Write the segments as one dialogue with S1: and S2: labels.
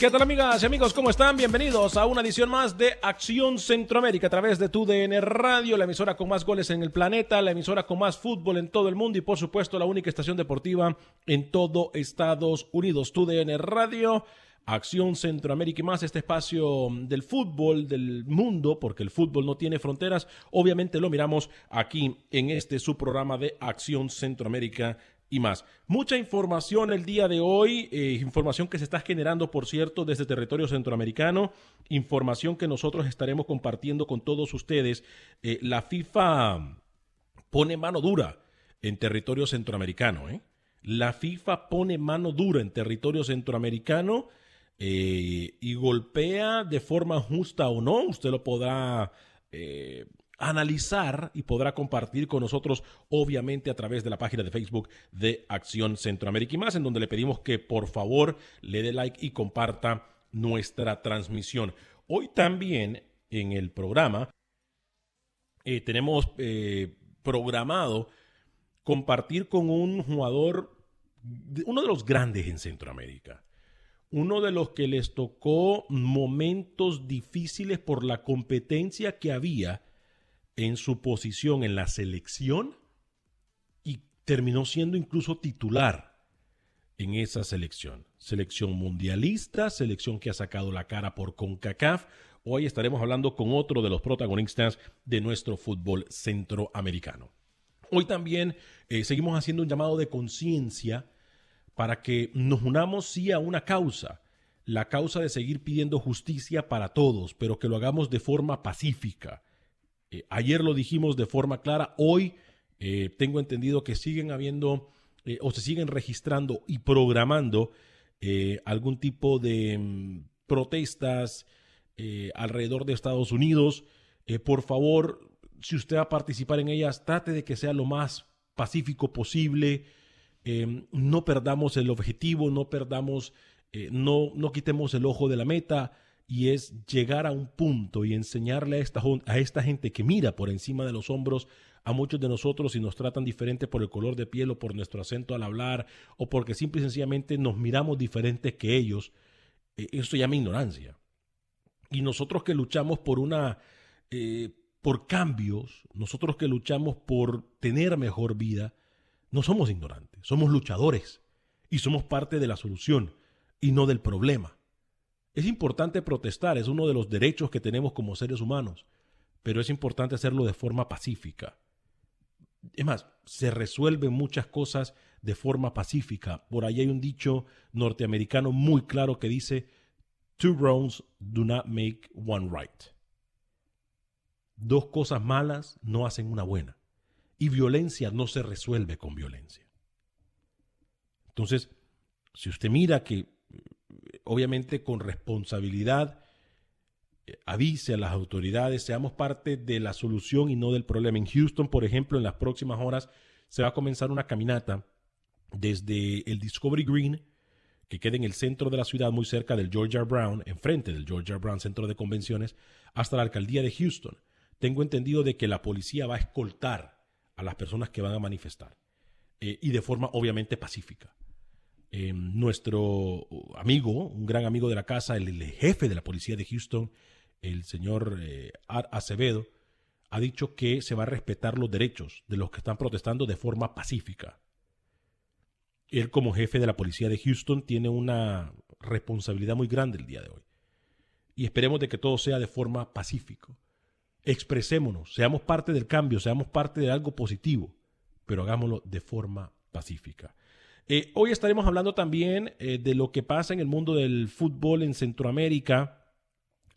S1: ¿Qué tal amigas y amigos? ¿Cómo están? Bienvenidos a una edición más de Acción Centroamérica a través de tu DN Radio, la emisora con más goles en el planeta, la emisora con más fútbol en todo el mundo y por supuesto la única estación deportiva en todo Estados Unidos. Tu DN Radio, Acción Centroamérica y más, este espacio del fútbol del mundo, porque el fútbol no tiene fronteras, obviamente lo miramos aquí en este su programa de Acción Centroamérica y más. Mucha información el día de hoy, eh, información que se está generando, por cierto, desde territorio centroamericano, información que nosotros estaremos compartiendo con todos ustedes. Eh, la FIFA pone mano dura en territorio centroamericano. ¿eh? La FIFA pone mano dura en territorio centroamericano y golpea de forma justa o no. Usted lo podrá analizar y podrá compartir con nosotros, obviamente a través de la página de Facebook de Acción Centroamérica y más, en donde le pedimos que por favor le dé like y comparta nuestra transmisión. Hoy también en el programa eh, tenemos eh, programado compartir con un jugador, uno de los grandes en Centroamérica, uno de los que les tocó momentos difíciles por la competencia que había en su posición en la selección y terminó siendo incluso titular en esa selección. Selección mundialista, selección que ha sacado la cara por CONCACAF. Hoy estaremos hablando con otro de los protagonistas de nuestro fútbol centroamericano. Hoy también eh, seguimos haciendo un llamado de conciencia para que nos unamos sí a una causa, la causa de seguir pidiendo justicia para todos, pero que lo hagamos de forma pacífica eh, ayer lo dijimos de forma clara, hoy eh, tengo entendido que siguen habiendo eh, o se siguen registrando y programando algún tipo de mm, protestas alrededor de Estados Unidos. por favor, si usted va a participar en ellas, trate de que sea lo más pacífico posible. no perdamos el objetivo, no perdamos, no, no quitemos el ojo de la meta y es llegar a un punto y enseñarle a esta, a esta gente que mira por encima de los hombros a muchos de nosotros y nos tratan diferente por el color de piel o por nuestro acento al hablar o porque simple y sencillamente nos miramos diferentes que ellos, eh, esto llama ignorancia. Y nosotros que luchamos por una, eh, por cambios, nosotros que luchamos por tener mejor vida, no somos ignorantes, somos luchadores y somos parte de la solución y no del problema. Es importante protestar, es uno de los derechos que tenemos como seres humanos, pero es importante hacerlo de forma pacífica. Es más, se resuelven muchas cosas de forma pacífica. Por ahí hay un dicho norteamericano muy claro que dice, Two wrongs do not make one right. Dos cosas malas no hacen una buena. Y violencia no se resuelve con violencia. Entonces, si usted mira que, obviamente con responsabilidad, eh, avise a las autoridades, seamos parte de la solución y no del problema. En Houston, por ejemplo, en las próximas horas se va a comenzar una caminata desde el Discovery Green, que queda en el centro de la ciudad, muy cerca del George R. Brown, enfrente del George R. Brown Centro de Convenciones, hasta la alcaldía de Houston. Tengo entendido de que la policía va a escoltar a las personas que van a manifestar eh, y de forma obviamente pacífica. Eh, nuestro amigo, un gran amigo de la casa, el, jefe de la policía de Houston, el señor eh, Acevedo, ha dicho que se va a respetar los derechos de los que están protestando de forma pacífica. Él como jefe de la policía de Houston tiene una responsabilidad muy grande el día de hoy. Y esperemos de que todo sea de forma pacífica. Expresémonos, seamos parte del cambio, seamos parte de algo positivo, pero hagámoslo de forma pacífica. Eh, hoy estaremos hablando también eh, de lo que pasa en el mundo del fútbol en Centroamérica.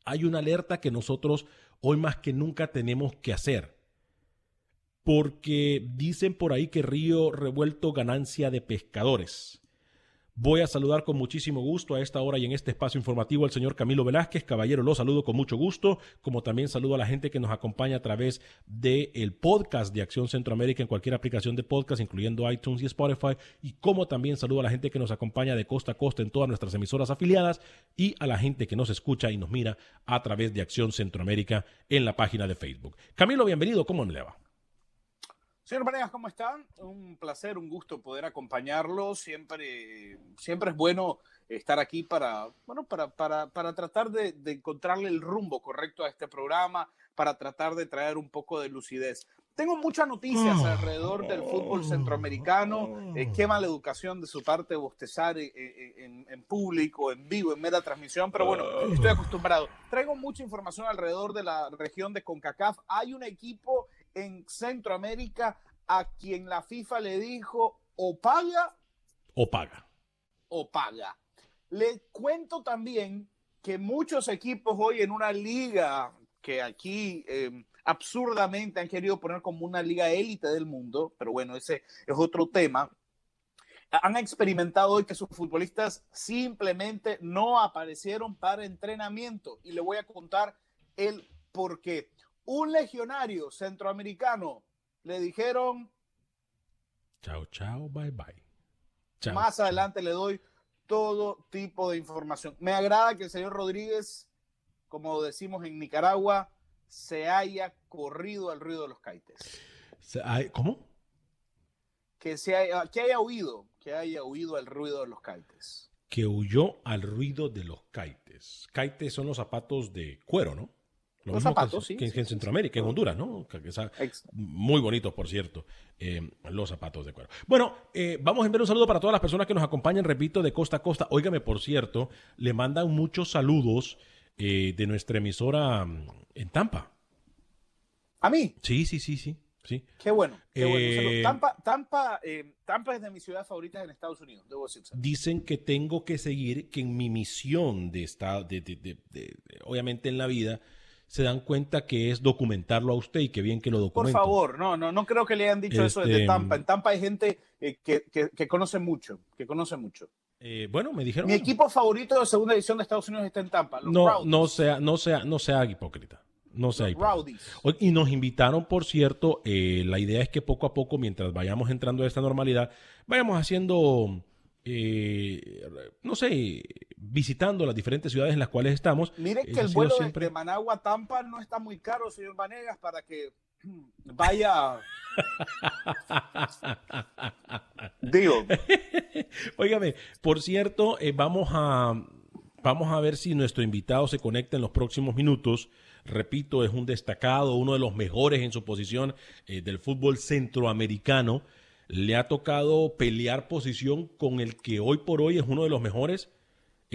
S1: Hay una alerta que nosotros hoy más que nunca tenemos que hacer. Porque dicen por ahí que Río Revuelto ganancia de pescadores. Voy a saludar con muchísimo gusto a esta hora y en este espacio informativo al señor Camilo Velázquez. Caballero, lo saludo con mucho gusto, como también saludo a la gente que nos acompaña a través del podcast de Acción Centroamérica en cualquier aplicación de podcast, incluyendo iTunes y Spotify, y como también saludo a la gente que nos acompaña de costa a costa en todas nuestras emisoras afiliadas y a la gente que nos escucha y nos mira a través de Acción Centroamérica en la página de Facebook. Camilo, bienvenido, ¿cómo le va?
S2: Señor Vanegas, ¿cómo están? Un placer, un gusto poder acompañarlo. Siempre, siempre es bueno estar aquí para, bueno, para, para, para tratar de, de, encontrarle el rumbo correcto a este programa, para tratar de traer un poco de lucidez. Tengo muchas noticias mm. alrededor del fútbol centroamericano. Eh, qué mala educación de su parte bostezar en, en, en, público, en vivo, en mera transmisión, pero bueno, estoy acostumbrado. Traigo mucha información alrededor de la región de CONCACAF. Hay un equipo en Centroamérica a quien la FIFA le dijo o paga
S1: o paga.
S2: O paga. Le cuento también que muchos equipos hoy en una liga que aquí eh, absurdamente han querido poner como una liga élite del mundo, pero bueno, ese es otro tema, han experimentado hoy que sus futbolistas simplemente no aparecieron para entrenamiento y le voy a contar el por qué un legionario centroamericano le dijeron
S1: chao, chao, bye, bye.
S2: más adelante le doy todo tipo de información. Me agrada que el señor Rodríguez, como decimos en Nicaragua, se haya corrido al ruido de los caites.
S1: ¿Cómo?
S2: Que, se haya, que haya huido, que haya huido al ruido de los caites.
S1: Que huyó al ruido de los caites. Caites son los zapatos de cuero, ¿no?
S2: Los zapatos,
S1: que, sí, en Centroamérica, en Honduras, ¿no? muy bonitos, por cierto, eh, los zapatos de cuero. Bueno, eh, vamos a enviar un saludo para todas las personas que nos acompañan, repito, de costa a costa. Óigame, por cierto, le mandan muchos saludos eh, de nuestra emisora mm, en Tampa.
S2: ¿A mí?
S1: Sí, sí, sí, sí. Sí.
S2: Qué bueno. Qué bueno. Tampa, Tampa, Tampa, es de mis ciudades favoritas en Estados Unidos, debo decir.
S1: Dicen que tengo que seguir, que en mi misión de estar, de, obviamente en la vida, se dan cuenta que es documentarlo a usted y que bien que lo documenta.
S2: Por favor, no, no, no creo que le hayan dicho eso desde este, Tampa. En Tampa hay gente eh, que, que, conoce mucho, que conoce mucho.
S1: Eh, bueno, me dijeron.
S2: Mi equipo favorito de segunda edición de Estados Unidos está en Tampa.
S1: no, no sea, no sea, no sea hipócrita. No sea hipócrita. Y nos invitaron, por cierto, eh, la idea es que poco a poco, mientras vayamos entrando a esta normalidad, vayamos haciendo eh, no sé, visitando las diferentes ciudades en las cuales estamos.
S2: Mire que el vuelo siempre... de Managua a Tampa no está muy caro, señor Vanegas, para que vaya. Digo.
S1: Óigame, por cierto, eh, vamos a vamos a ver si nuestro invitado se conecta en los próximos minutos. Repito, es un destacado, uno de los mejores en su posición eh, del fútbol centroamericano le ha tocado pelear posición con el que hoy por hoy es uno de los mejores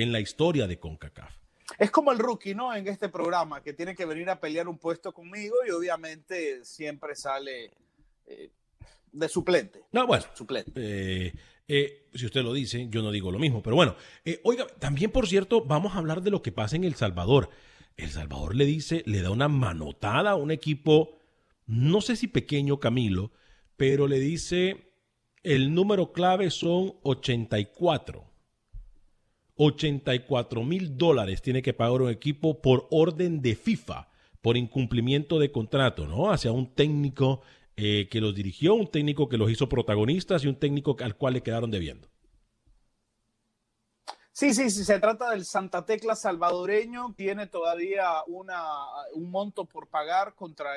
S1: en la historia de CONCACAF.
S2: Es como el rookie, ¿no? En este programa, que tiene que venir a pelear un puesto conmigo y obviamente siempre sale eh, de suplente.
S1: No, bueno. Suplente. Eh, Eh, si usted lo dice, yo no digo lo mismo. Pero bueno, oiga, también por cierto, vamos a hablar de lo que pasa en El Salvador. El Salvador le dice, le da una manotada a un equipo, no sé si pequeño, Camilo, pero le dice, el número clave son 84. 84 mil dólares tiene que pagar un equipo por orden de FIFA, por incumplimiento de contrato, ¿no? Hacia un técnico eh, que los dirigió, un técnico que los hizo protagonistas y un técnico al cual le quedaron debiendo.
S2: Sí, sí, sí, se trata del Santa Tecla salvadoreño, tiene todavía una, un monto por pagar contra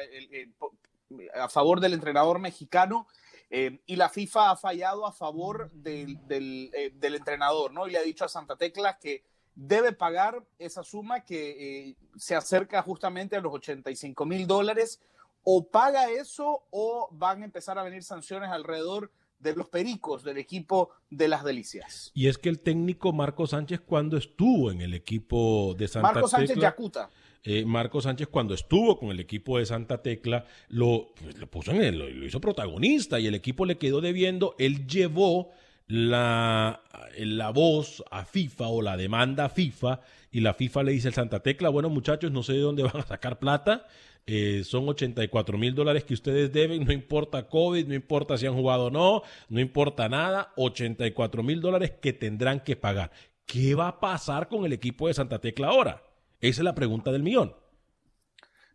S2: a favor del entrenador mexicano eh, y la FIFA ha fallado a favor del, del, eh, del, entrenador, ¿no? Y le ha dicho a Santa Tecla que debe pagar esa suma que se acerca justamente a los 85 mil dólares o paga eso o van a empezar a venir sanciones alrededor de los pericos del equipo de las delicias.
S1: Y es que el técnico Marco Sánchez cuando estuvo en el equipo de Santa
S2: Marco Sánchez Yacuta.
S1: Eh, Marco Sánchez cuando estuvo con el equipo de Santa Tecla lo, pues, puso en el, lo, hizo protagonista y el equipo le quedó debiendo. Él llevó la, la voz a FIFA o la demanda a FIFA y la FIFA le dice al Santa Tecla, bueno muchachos, no sé de dónde van a sacar plata, eh, son 84 mil dólares que ustedes deben, no importa COVID, no importa si han jugado o no, no importa nada, 84 mil dólares que tendrán que pagar. ¿Qué va a pasar con el equipo de Santa Tecla ahora? Esa es la pregunta del millón.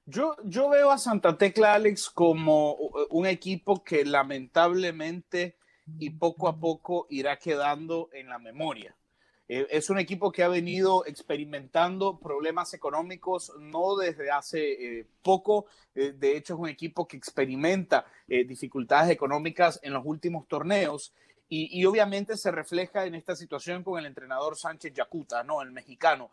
S2: Yo, yo veo a Santa Tecla, Alex, como un equipo que lamentablemente y poco a poco irá quedando en la memoria. Eh, es un equipo que ha venido experimentando problemas económicos no desde hace eh, poco. Eh, de hecho, es un equipo que experimenta dificultades económicas en los últimos torneos. Y, obviamente se refleja en esta situación con el entrenador Sánchez Yacuta, ¿no? El mexicano.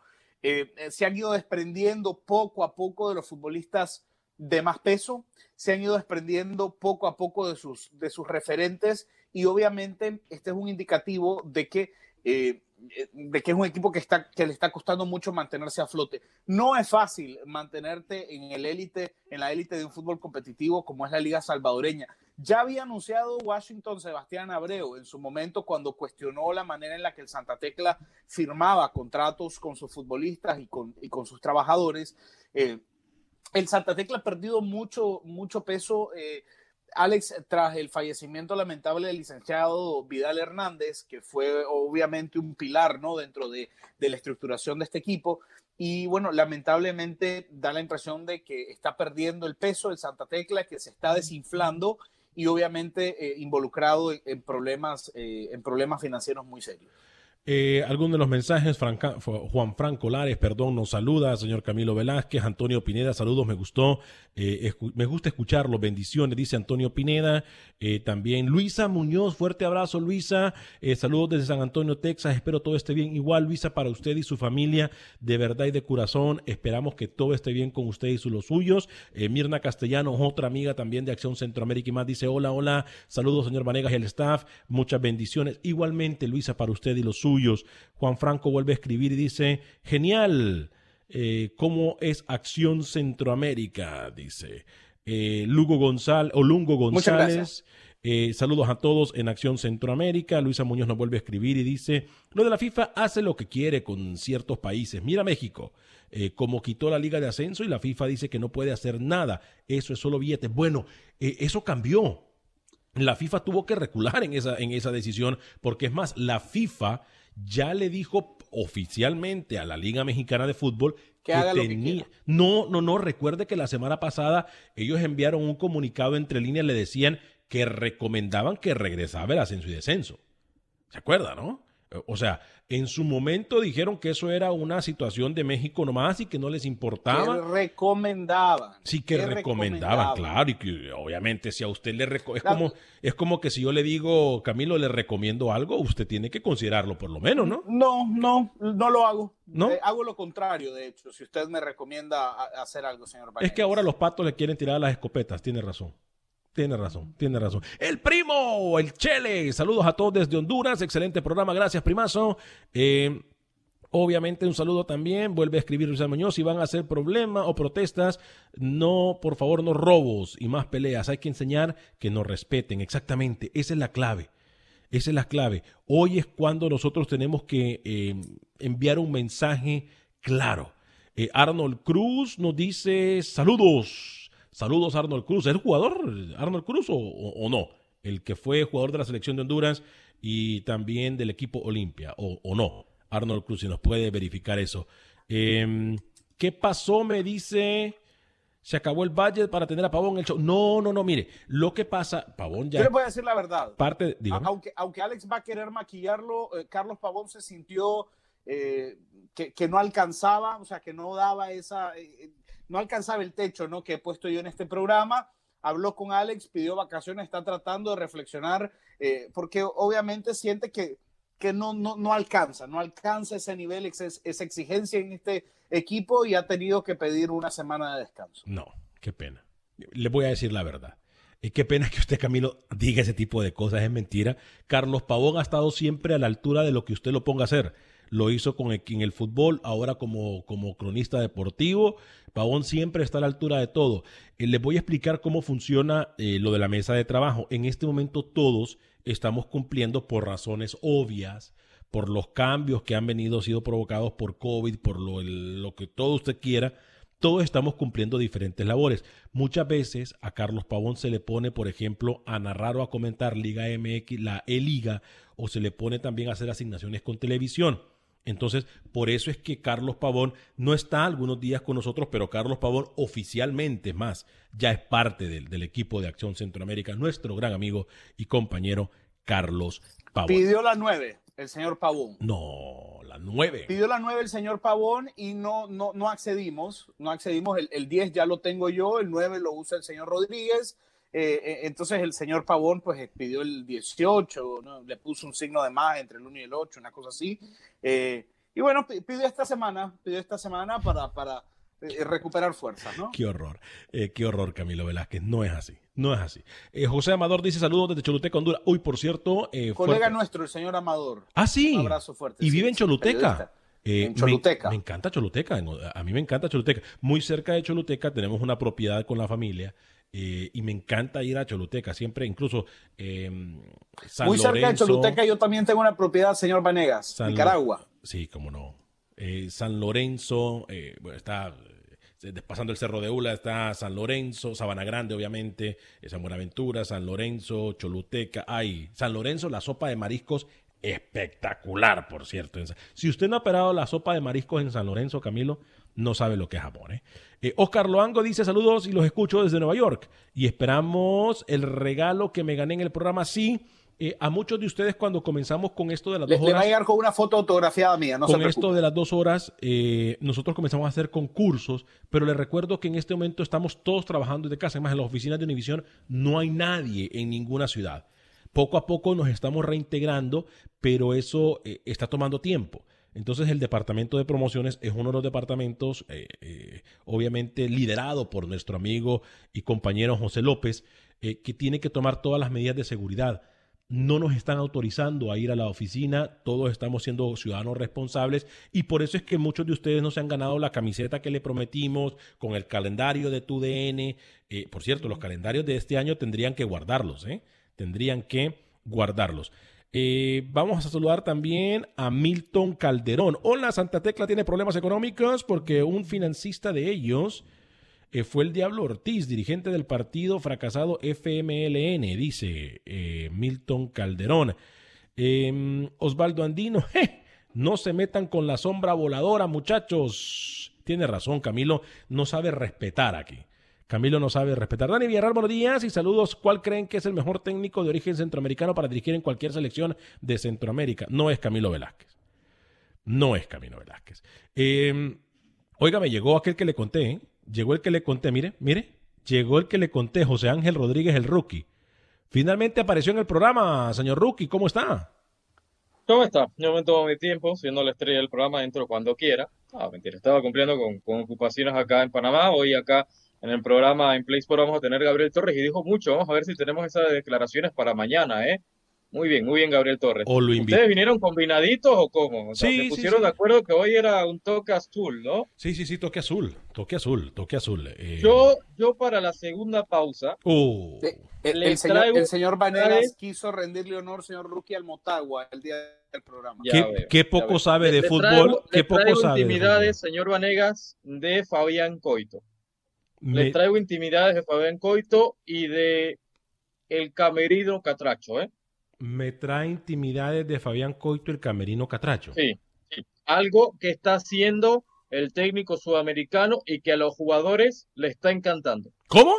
S2: Se han ido desprendiendo poco a poco de los futbolistas de más peso, se han ido desprendiendo poco a poco de sus, de sus referentes y obviamente este es un indicativo de que eh, de que es un equipo que, está, que le está costando mucho mantenerse a flote. No es fácil mantenerte en el élite, en la élite de un fútbol competitivo como es la Liga Salvadoreña. Ya había anunciado Washington Sebastián Abreu en su momento cuando cuestionó la manera en la que el Santa Tecla firmaba contratos con sus futbolistas y con, y con sus trabajadores. Eh, el Santa Tecla ha perdido mucho, mucho peso. Eh, Alex, tras el fallecimiento lamentable del licenciado Vidal Hernández, que fue obviamente un pilar ¿no? dentro de, la estructuración de este equipo, y bueno, lamentablemente da la impresión de que está perdiendo el peso el Santa Tecla, que se está desinflando y obviamente eh, involucrado en, problemas, eh, en problemas financieros muy serios.
S1: Eh, algunos de los mensajes, Juan Franco Lares, perdón, nos saluda, señor Camilo Velázquez, Antonio Pineda, saludos, me gustó, eh, me gusta escucharlo, bendiciones, dice Antonio Pineda, eh, también Luisa Muñoz, fuerte abrazo Luisa, eh, saludos desde San Antonio, Texas, espero todo esté bien, igual Luisa para usted y su familia, de verdad y de corazón, esperamos que todo esté bien con usted y los suyos, Mirna Castellano, otra amiga también de Acción Centroamérica y más, dice hola, hola, saludos señor Vanegas y el staff, muchas bendiciones, igualmente Luisa para usted y los suyos, Juan Franco vuelve a escribir y dice, genial, eh, ¿cómo es Acción Centroamérica? Dice. Eh, Lugo González, o Lungo González. Eh, saludos a todos en Acción Centroamérica. Luisa Muñoz nos vuelve a escribir y dice, lo de la FIFA hace lo que quiere con ciertos países. Mira México, como quitó la liga de ascenso y la FIFA dice que no puede hacer nada. Eso es solo billetes. Bueno, eso cambió. La FIFA tuvo que recular en esa, en esa decisión porque es más, la FIFA ya le dijo oficialmente a la Liga Mexicana de Fútbol que, tenía... no, no, no, recuerde que la semana pasada ellos enviaron un comunicado entre líneas, le decían que recomendaban que regresaba el ascenso y descenso. ¿Se acuerda, no? O sea, en su momento dijeron que eso era una situación de México nomás y que no les importaba.
S2: Que recomendaban.
S1: Sí, que, recomendaban, claro. Y que obviamente si a usted le... es, como, es como que si yo le digo, Camilo, le recomiendo algo, usted tiene que considerarlo por lo menos, ¿no?
S2: No, no, no lo hago. ¿No? Eh, hago lo contrario, de hecho, si usted me recomienda hacer algo, señor
S1: Es que ahora los patos le quieren tirar las escopetas, tiene razón. Tiene razón, tiene razón. El primo, el Chele. Saludos a todos desde Honduras. Excelente programa. Gracias, primazo. Eh, obviamente, un saludo también. Vuelve a escribir Luis Muñoz. Si van a hacer problemas o protestas, no, por favor, no robos y más peleas. Hay que enseñar que nos respeten. Exactamente. Esa es la clave. Esa es la clave. Hoy es cuando nosotros tenemos que eh, enviar un mensaje claro. Eh, Arnold Cruz nos dice saludos. Saludos Arnold Cruz. ¿Es jugador Arnold Cruz o, no? El que fue jugador de la selección de Honduras y también del equipo Olimpia, o, o no. Arnold Cruz, si nos puede verificar eso. Em, ¿Qué pasó? Me dice. Se acabó el budget para tener a Pavón en el show. No, no, no, mire, lo que pasa, Pavón ya.
S2: Yo le voy a decir la verdad.
S1: Parte,
S2: aunque, aunque Alex va a querer maquillarlo, eh, Carlos Pavón se sintió eh, que, no alcanzaba, o sea, que no daba esa, eh, no alcanzaba el techo, ¿no? Que he puesto yo en este programa. Habló con Alex, pidió vacaciones, está tratando de reflexionar, porque obviamente siente que que no, no, no alcanza, no alcanza ese nivel, esa, exigencia en este equipo y ha tenido que pedir una semana de descanso.
S1: No, qué pena. Le voy a decir la verdad. Y qué pena que usted, Camilo, diga ese tipo de cosas, es mentira. Carlos Pavón ha estado siempre a la altura de lo que usted lo ponga a hacer. Lo hizo con el, en el fútbol, ahora como, como cronista deportivo. Pavón siempre está a la altura de todo. Eh, les voy a explicar cómo funciona eh, lo de la mesa de trabajo. En este momento todos estamos cumpliendo por razones obvias, por los cambios que han venido sido provocados por COVID, por lo, lo que todo usted quiera, todos estamos cumpliendo diferentes labores. Muchas veces a Carlos Pavón se le pone, por ejemplo, a narrar o a comentar Liga MX, la E-Liga, o se le pone también a hacer asignaciones con televisión. Entonces, por eso es que Carlos Pavón no está algunos días con nosotros, pero Carlos Pavón oficialmente más ya es parte del, del equipo de Acción Centroamérica, nuestro gran amigo y compañero Carlos Pavón.
S2: Pidió la nueve, el señor Pavón.
S1: No, la nueve.
S2: Pidió la nueve el señor Pavón y no, no, no accedimos, no accedimos. El, el 10 ya lo tengo yo, el 9 lo usa el señor Rodríguez. Eh, eh, entonces el señor Pavón pues pidió el 18, ¿no? le puso un signo de más entre el 1 y el 8, una cosa así. Eh, y bueno, pidió esta semana, pidió esta semana para, para recuperar fuerzas, ¿no?
S1: Qué horror, qué horror Camilo Velázquez, no es así, no es así. José Amador dice saludos desde Choluteca, Honduras. Uy, por cierto...
S2: Colega nuestro, el señor Amador.
S1: Ah, sí.
S2: Un abrazo fuerte.
S1: Y vive en Choluteca.
S2: en Choluteca.
S1: Me, encanta Choluteca. A mí me encanta Choluteca. Muy cerca de Choluteca tenemos una propiedad con la familia eh, y me encanta ir a Choluteca, siempre, incluso eh,
S2: Muy cerca de Choluteca yo también tengo una propiedad, señor Vanegas, Nicaragua.
S1: Sí, cómo no. Eh, San Lorenzo, bueno, está pasando el Cerro de Ula, está San Lorenzo, Sabana Grande, obviamente, San Buenaventura, San Lorenzo, Choluteca. Ay, San Lorenzo, la sopa de mariscos espectacular, por cierto. Si usted no ha operado la sopa de mariscos en San Lorenzo, Camilo, no sabe lo que es Japón. ¿eh? eh Oscar Loango dice saludos y los escucho desde Nueva York. Y esperamos el regalo que me gané en el programa. Sí, eh, a muchos de ustedes cuando comenzamos con esto de las dos horas...
S2: Le va a llegar con una foto autografiada mía, no
S1: Con esto de las dos horas, eh, nosotros comenzamos a hacer concursos, pero les recuerdo que en este momento estamos todos trabajando desde casa. Además, en las oficinas de Univision no hay nadie en ninguna ciudad. Poco a poco nos estamos reintegrando, pero eso está tomando tiempo. Entonces el departamento de promociones es uno de los departamentos, eh, eh, obviamente liderado por nuestro amigo y compañero José López, eh, que tiene que tomar todas las medidas de seguridad. No nos están autorizando a ir a la oficina, todos estamos siendo ciudadanos responsables y por eso es que muchos de ustedes no se han ganado la camiseta que le prometimos con el calendario de tu DN. por cierto, los calendarios de este año tendrían que guardarlos, tendrían que guardarlos. Eh, vamos a saludar también a Milton Calderón. Hola, Santa Tecla tiene problemas económicos porque un financista de ellos eh, fue el Diablo Ortiz, dirigente del partido fracasado FMLN, dice eh, Milton Calderón. Em, Osvaldo Andino, no se metan con la sombra voladora, muchachos. Tiene razón, Camilo, no sabe respetar aquí. Camilo no sabe respetar. Dani Villarreal, buenos días y saludos. ¿Cuál creen que es el mejor técnico de origen centroamericano para dirigir en cualquier selección de Centroamérica? No es Camilo Velázquez. No es Camilo Velázquez. Eh, oiga, me llegó aquel que le conté. ¿eh? Llegó el que le conté. Mire, mire. Llegó el que le conté, José Ángel Rodríguez, el rookie. Finalmente apareció en el programa, señor rookie. ¿Cómo está?
S3: ¿Cómo está? Yo me tomo mi tiempo, siendo la estrella del programa, entro cuando quiera. Ah, mentira, estaba cumpliendo con, con ocupaciones acá en Panamá. Hoy acá en el programa en Play Sport vamos a tener Gabriel Torres y dijo mucho. Vamos a ver si tenemos esas declaraciones para mañana, ¿eh? Muy bien, muy bien, Gabriel Torres.
S1: O lo.
S3: ¿Ustedes vinieron combinaditos o cómo? O sea,
S1: Sí,
S3: se
S1: sí,
S3: pusieron
S1: sí.
S3: de acuerdo que hoy era un toque azul, ¿no?
S1: Sí, sí, sí, toque azul, toque azul, toque azul. eh.
S3: Yo, yo para la segunda pausa,
S1: Uh,
S2: El,
S3: Le
S2: el señor,
S3: traigo-
S2: el señor Vanegas
S3: trae-
S2: quiso rendirle honor, señor Rookie, al Motagua el día del programa.
S1: ¿Qué,
S3: veo,
S1: qué poco sabe de
S3: Le
S1: fútbol?
S3: traigo-
S1: ¿Qué
S3: le
S1: poco sabe de
S3: intimidades, señor Vanegas, de Fabián Coito.
S1: Me-
S3: traigo intimidades de Fabián Coito y de el camerino Catracho, ¿eh?
S1: Me trae intimidades de Fabián Coito el camerino Catracho.
S3: Sí, sí. Algo que está haciendo el técnico sudamericano y que a los jugadores le está encantando.
S1: ¿Cómo?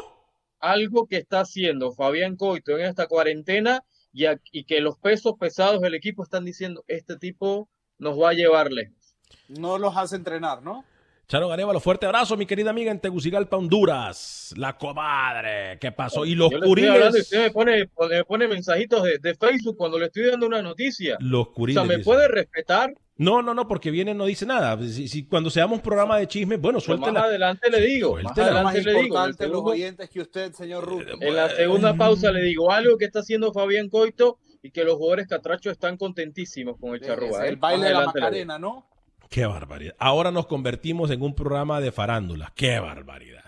S3: Algo que está haciendo Fabián Coito en esta cuarentena y, a- y que los pesos pesados del equipo están diciendo, este tipo nos va a llevar lejos.
S2: No los hace entrenar, ¿no?
S1: Charo Garevalo, fuerte abrazo, mi querida amiga en Tegucigalpa, Honduras. La comadre, ¿qué pasó? Y los
S3: Yo le estoy hablando y
S1: curiles.
S3: usted me pone, me pone mensajitos de, de Facebook cuando le estoy dando una noticia.
S1: Los
S3: O
S1: curiles.
S3: sea, ¿me
S1: dice.
S3: puede respetar?
S1: No, no, no, porque viene no dice nada. Si, si cuando seamos programa de chismes, bueno,
S3: Pues más
S1: suéltela.
S3: adelante le digo, más
S1: Suéltela.
S2: Más
S3: adelante le digo.
S2: Los
S3: segundo-
S2: oyentes que usted, señor Rookie.
S3: en la segunda pausa le digo algo que está haciendo Fabián Coito y que los jugadores catrachos están contentísimos con el charrúa. ¿eh?
S2: el baile
S3: Más
S2: de la. Macarena, ¿no?
S1: Qué barbaridad. Ahora nos convertimos en un programa de farándula. Qué barbaridad.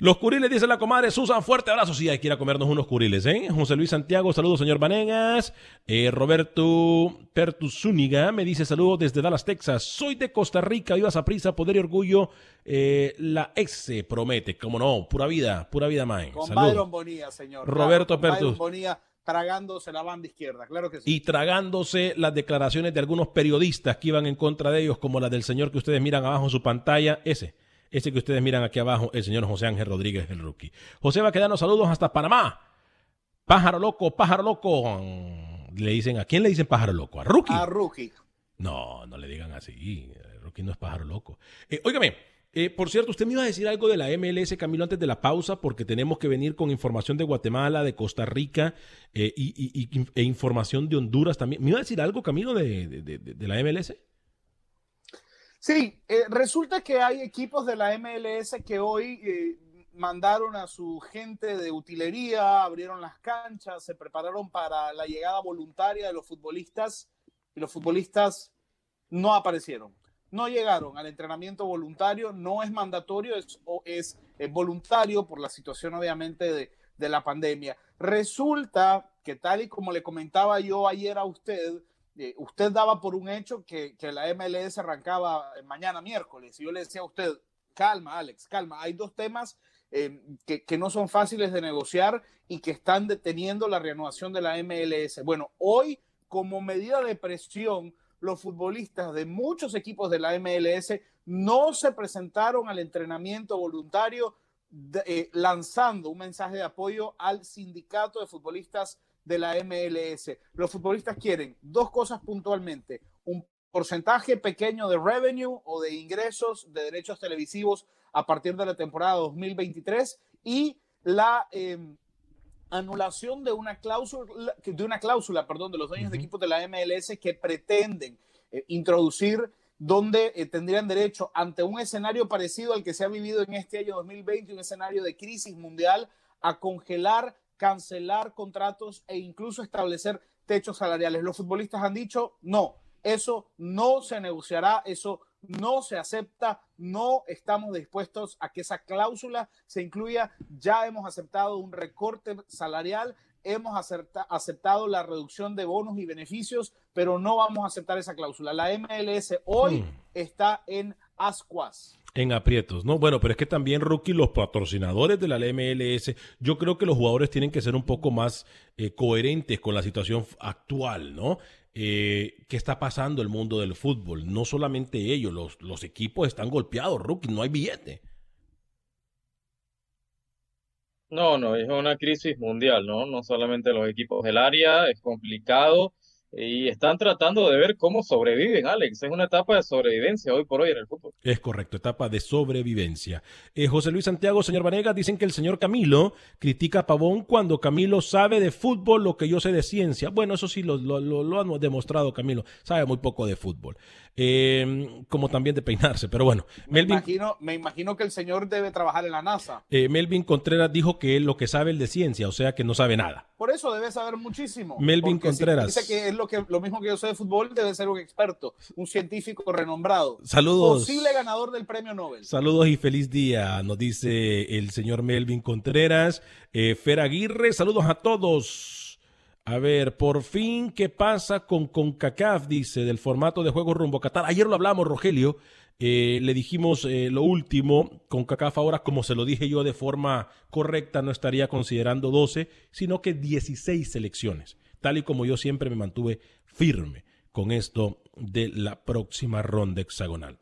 S1: Los curiles, dice la comadre Susan, fuerte abrazo. Sí, hay que ir a comernos unos curiles, ¿eh? José Luis Santiago, saludos, señor Vanegas. Eh, Roberto Pertuzúñiga me dice saludos desde Dallas, Texas. Soy de Costa Rica, viva prisa, poder y orgullo. Eh, la ex se promete, como no, pura vida, pura vida, man.
S2: Con. Byron Bonilla, señor.
S1: Roberto
S2: Claro, con
S1: Pertus.
S2: Byron Bonilla tragándose la banda izquierda, claro que sí.
S1: y tragándose las declaraciones de algunos periodistas que iban en contra de ellos, como la del señor que ustedes miran abajo en su pantalla, ese, ese que ustedes miran aquí abajo, el señor José Ángel Rodríguez, el rookie. José va a quedarnos saludos hasta Panamá. Pájaro loco, pájaro loco. Le dicen, ¿a quién le dicen pájaro loco? ¿A Rookie?
S2: A Rookie.
S1: No, no le digan así. Rookie no es pájaro loco. Eh, óigame, eh, por cierto, usted me iba a decir algo de la MLS, Camilo, antes de la pausa, porque tenemos que venir con información de Guatemala, de Costa Rica eh, y, e información de Honduras también. ¿Me iba a decir algo, Camilo, de, de- de- de la MLS?
S2: Sí, eh, resulta que hay equipos de la MLS que hoy eh, mandaron a su gente de utilería, abrieron las canchas, se prepararon para la llegada voluntaria de los futbolistas y los futbolistas no aparecieron. No llegaron al entrenamiento voluntario, no es mandatorio, es, eh, voluntario por la situación obviamente de, la pandemia. Resulta que tal y como le comentaba yo ayer a usted, eh, usted daba por un hecho que, la MLS arrancaba mañana miércoles. Y yo le decía a usted, calma, Alex, calma. Hay dos temas eh, que, que no son fáciles de negociar y que están deteniendo la reanudación de la MLS. Bueno, hoy, como medida de presión, los futbolistas de muchos equipos de la MLS no se presentaron al entrenamiento voluntario eh, lanzando un mensaje de apoyo al sindicato de futbolistas de la MLS. Los futbolistas quieren dos cosas puntualmente, un porcentaje pequeño de revenue o de ingresos de derechos televisivos a partir de la temporada 2023 y la eh, anulación de una cláusula, de una cláusula, perdón, de los dueños de equipos de la MLS que pretenden eh, introducir donde eh, tendrían derecho ante un escenario parecido al que se ha vivido en este año 2020, un escenario de crisis mundial, a congelar, cancelar contratos e incluso establecer techos salariales. Los futbolistas han dicho, no, eso no se negociará, eso no se acepta, no estamos dispuestos a que esa cláusula se incluya. Ya hemos aceptado un recorte salarial, hemos acepta- aceptado la reducción de bonos y beneficios, pero no vamos a aceptar esa cláusula. La MLS hoy
S1: Hmm.
S2: está en ascuas.
S1: En aprietos, ¿no? Bueno, pero es que también, Rookie, los patrocinadores de la MLS, yo creo que los jugadores tienen que ser un poco más eh, coherentes con la situación actual, ¿no? Eh, ¿Qué está pasando el mundo del fútbol? No solamente ellos, los, los equipos están golpeados, Rookie, no hay billete.
S3: No, no, es una crisis mundial, ¿no? No solamente los equipos del área, es complicado y están tratando de ver cómo sobreviven, Alex. Es una etapa de sobrevivencia hoy por hoy en el fútbol.
S1: Es correcto, etapa de sobrevivencia. Eh, José Luis Santiago, señor Vanegas, dicen que el señor Camilo critica a Pavón cuando Camilo sabe de fútbol lo que yo sé de ciencia. Bueno, eso sí lo, lo, lo- lo han demostrado Camilo, sabe muy poco de fútbol. eh, como también de peinarse. Pero bueno,
S2: me imagino, me imagino que el señor debe trabajar en la NASA.
S1: Eh, Melvin Contreras dijo que él lo que sabe es de ciencia, o sea que no sabe nada.
S2: Por eso debe saber muchísimo.
S1: Melvin Contreras.
S2: dice que es lo, que, lo mismo que yo sé de fútbol, debe ser un experto, un científico renombrado.
S1: Saludos.
S2: Posible ganador del premio Nobel.
S1: Saludos y feliz día, nos dice el señor Melvin Contreras. Eh, Fer Aguirre, saludos a todos. A ver, por fin, ¿qué pasa con CONCACAF? Dice, del formato de juego rumbo a Qatar. Ayer lo hablamos, Rogelio. Eh, le dijimos eh, lo último, CONCACAF ahora, como se lo dije yo de forma correcta, no estaría considerando 12, sino que 16 selecciones, tal y como yo siempre me mantuve firme con esto de la próxima ronda hexagonal.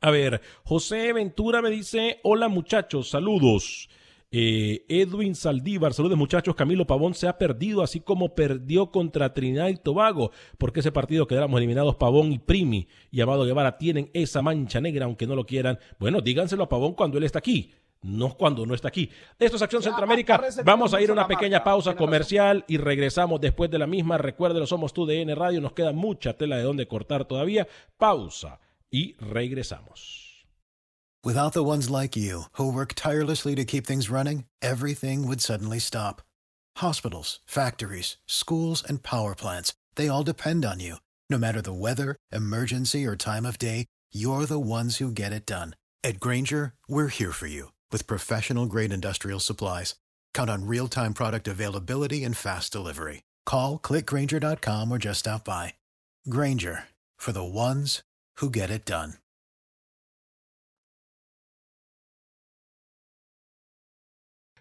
S1: A ver, José Ventura me dice, hola muchachos, saludos. Eh, Edwin Saldívar, saludos muchachos. Camilo Pavón se ha perdido, así como perdió contra Trinidad y Tobago, porque ese partido quedamos eliminados Pavón y Primi y Amado Guevara tienen esa mancha negra, aunque no lo quieran. Bueno, díganselo a Pavón cuando él está aquí. No cuando no está aquí. Esto es Acción Centroamérica. Vamos a ir a una pequeña pausa comercial y regresamos después de la misma. Recuérdelo, somos tu DN Radio. Nos queda mucha tela de donde cortar todavía. Pausa y regresamos.
S4: Without the ones like you, who work tirelessly to keep things running, everything would suddenly stop. Hospitals, factories, schools, and power plants, they all depend on you. No matter the weather, emergency, or time of day, you're the ones who get it done. At Granger, we're here for you with professional grade industrial supplies. Count on real time product availability and fast delivery. Call clickgranger.com or just stop by. Granger for the ones who get it done.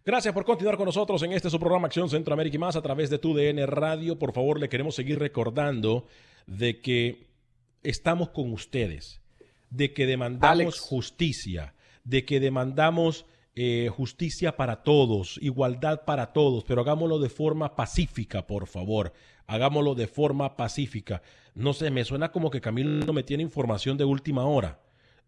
S1: Gracias por continuar con nosotros en este su programa Acción Centroamérica y más a través de tu DN Radio. Por favor, le queremos seguir recordando de que estamos con ustedes, de que demandamos justicia, de que demandamos eh, justicia para todos, igualdad para todos, pero hagámoslo de forma pacífica, por favor. Hagámoslo de forma pacífica. No sé, me suena como que Camilo me tiene información de última hora.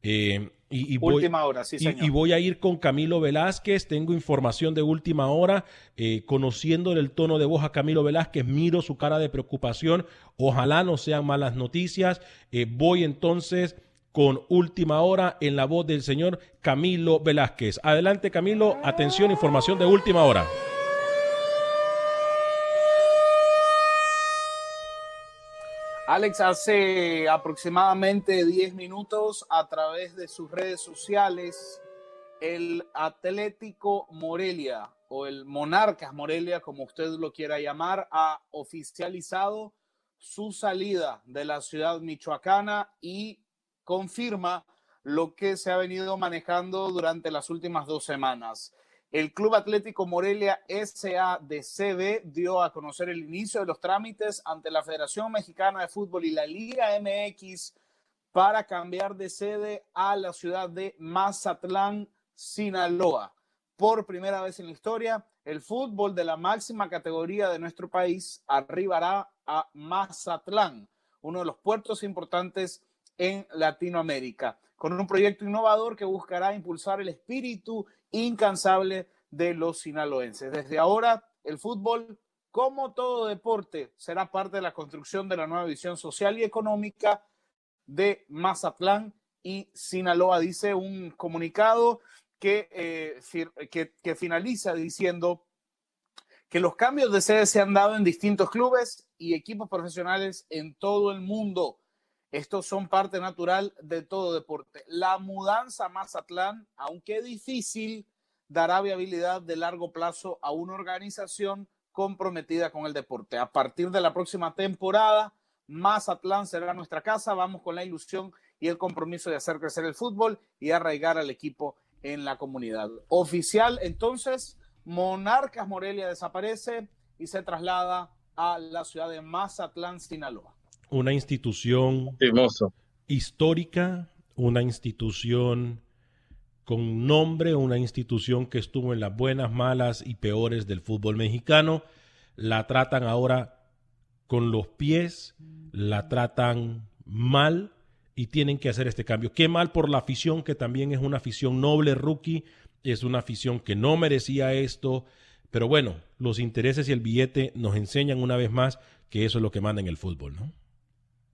S1: Eh, y, voy,
S2: última hora, sí,
S1: Y, voy a ir con Camilo Velázquez, tengo información de última hora, eh, conociendo el tono de voz a Camilo Velázquez, miro su cara de preocupación, ojalá no sean malas noticias, eh, voy entonces con última hora en la voz del señor Camilo Velázquez. Adelante Camilo, atención, información de última hora.
S2: Alex, hace aproximadamente 10 minutos a través de sus redes sociales, el Atlético Morelia o el Monarcas Morelia, como usted lo quiera llamar, ha oficializado su salida de la ciudad michoacana y confirma lo que se ha venido manejando durante las últimas dos semanas. El Club Atlético Morelia SADCB dio a conocer el inicio de los trámites ante la Federación Mexicana de Fútbol y la Liga MX para cambiar de sede a la ciudad de Mazatlán, Sinaloa. Por primera vez en la historia, el fútbol de la máxima categoría de nuestro país arribará a Mazatlán, uno de los puertos importantes en Latinoamérica, con un proyecto innovador que buscará impulsar el espíritu incansable de los sinaloenses. Desde ahora, el fútbol, como todo deporte, será parte de la construcción de la nueva visión social y económica de Mazatlán y Sinaloa, dice un comunicado que, eh, que, que finaliza diciendo que los cambios de sede se han dado en distintos clubes y equipos profesionales en todo el mundo. Estos son parte natural de todo deporte. La mudanza a Mazatlán, aunque difícil, dará viabilidad de largo plazo a una organización comprometida con el deporte. A partir de la próxima temporada, Mazatlán será nuestra casa. Vamos con la ilusión y el compromiso de hacer crecer el fútbol y arraigar al equipo en la comunidad. Oficial, entonces, Monarcas Morelia desaparece y se traslada a la ciudad de Mazatlán, Sinaloa
S1: una institución histórica, una institución con nombre, una institución que estuvo en las buenas, malas y peores del fútbol mexicano. La tratan ahora con los pies, la tratan mal y tienen que hacer este cambio. Qué mal por la afición, que también es una afición noble, rookie, es una afición que no merecía esto. Pero bueno, los intereses y el billete nos enseñan una vez más que eso es lo que manda en el fútbol, ¿no?